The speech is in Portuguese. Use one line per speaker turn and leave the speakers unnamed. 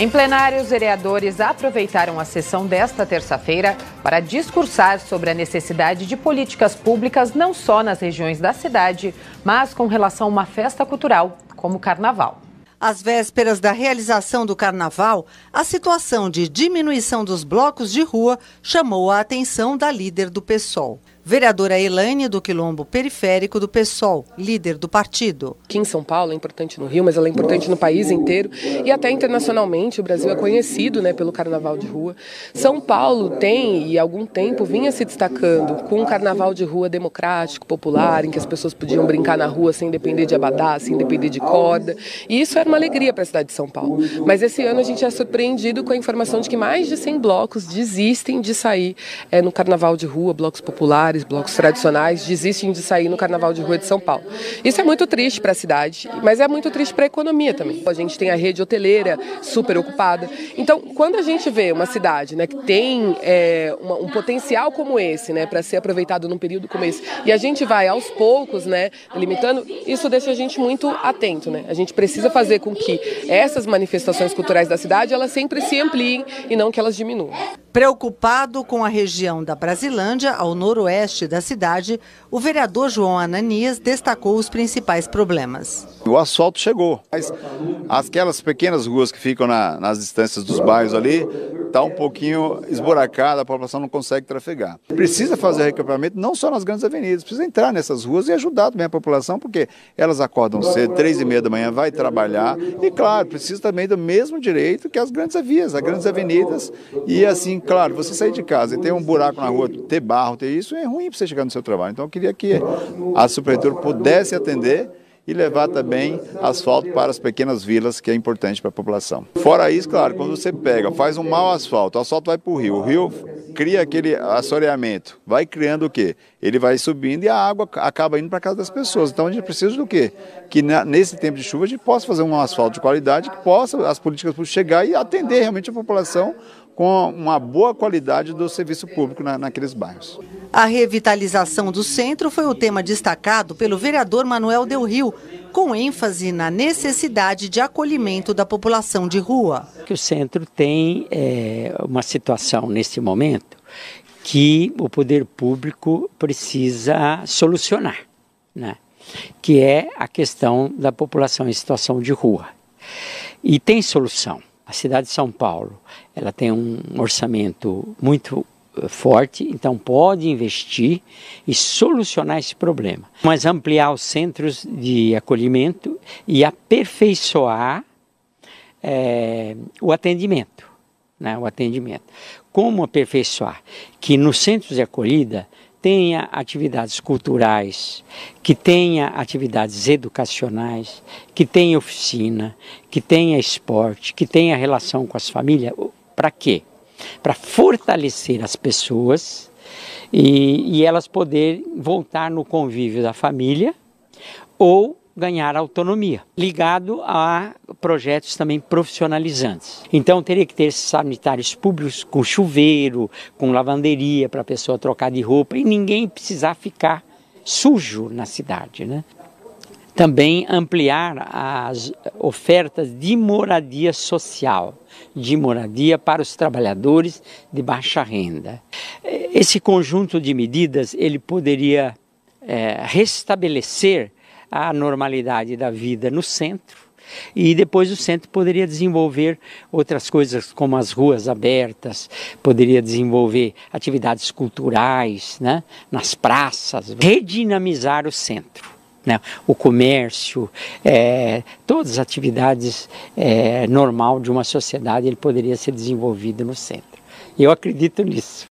Em plenário, os vereadores aproveitaram a sessão desta terça-feira para discursar sobre a necessidade de políticas públicas não só nas regiões da cidade, mas com relação a uma festa cultural, como o Carnaval.
Às vésperas da realização do carnaval, a situação de diminuição dos blocos de rua chamou a atenção da líder do PSOL. Vereadora Elaine do Quilombo Periférico do PSOL, líder do partido.
Aqui em São Paulo é importante no Rio, mas ela é importante no país inteiro e até internacionalmente. O Brasil é conhecido né, pelo carnaval de rua. São Paulo tem e há algum tempo vinha se destacando com um carnaval de rua democrático, popular, em que as pessoas podiam brincar na rua sem depender de abadá, sem depender de corda. E isso era uma alegria para a cidade de São Paulo. Mas esse ano a gente é surpreendido com a informação de que mais de 100 blocos desistem de sair é, no carnaval de rua, blocos populares populares, blocos tradicionais, desistem de sair no Carnaval de Rua de São Paulo. Isso é muito triste para a cidade, mas é muito triste para a economia também. A gente tem a rede hoteleira super ocupada. Então, quando a gente vê uma cidade né, que tem é, uma, um potencial como esse, né, para ser aproveitado num período como esse, e a gente vai aos poucos, né, limitando, isso deixa a gente muito atento, né? A gente precisa fazer com que essas manifestações culturais da cidade elas sempre se ampliem e não que elas diminuam.
Preocupado com a região da Brasilândia, ao noroeste da cidade, o vereador João Ananias destacou os principais problemas.
O asfalto chegou, mas aquelas pequenas ruas que ficam na, nas distâncias dos bairros ali, está um pouquinho esburacada, a população não consegue trafegar. Precisa fazer recapeamento não só nas grandes avenidas, precisa entrar nessas ruas e ajudar também a população, porque elas acordam cedo, três e meia da manhã, vai trabalhar, e claro, precisa também do mesmo direito que as grandes vias, as grandes avenidas, e assim, claro, você sair de casa e ter um buraco na rua, ter barro, ter isso, é ruim para você chegar no seu trabalho. Então eu queria que a Subprefeitura pudesse atender e levar também asfalto para as pequenas vilas, que é importante para a população. Fora isso, claro, quando você pega, faz um mau asfalto, o asfalto vai para o rio, o rio cria aquele assoreamento, vai criando o quê? Ele vai subindo e a água acaba indo para casa das pessoas. Então a gente precisa do quê? Que nesse tempo de chuva a gente possa fazer um asfalto de qualidade, que possa as políticas chegar e atender realmente a população com uma boa qualidade do serviço público na, naqueles bairros.
A revitalização do centro foi o tema destacado pelo vereador Manuel Del Rio, com ênfase na necessidade de acolhimento da população de rua.
O centro tem é, uma situação nesse momento que o poder público precisa solucionar, né? que é a questão da população em situação de rua. E tem solução. A cidade de São Paulo, ela tem um orçamento muito forte, então pode investir e solucionar esse problema. Mas ampliar os centros de acolhimento e aperfeiçoar é, o atendimento, né, o atendimento. Como aperfeiçoar? Que nos centros de acolhida tenha atividades culturais, que tenha atividades educacionais, que tenha oficina, que tenha esporte, que tenha relação com as famílias. Para quê? Para fortalecer as pessoas e, e elas poderem voltar no convívio da família ou ganhar autonomia, ligado a projetos também profissionalizantes. Então teria que ter sanitários públicos com chuveiro, com lavanderia para a pessoa trocar de roupa e ninguém precisar ficar sujo na cidade, né? Também ampliar as ofertas de moradia social, de moradia para os trabalhadores de baixa renda. Esse conjunto de medidas ele poderia é, restabelecer a normalidade da vida no centro e depois o centro poderia desenvolver outras coisas como as ruas abertas, poderia desenvolver atividades culturais né, nas praças, redinamizar o centro. Né, o comércio, é, todas as atividades é, normal de uma sociedade ele poderia ser desenvolvido no centro. Eu acredito nisso.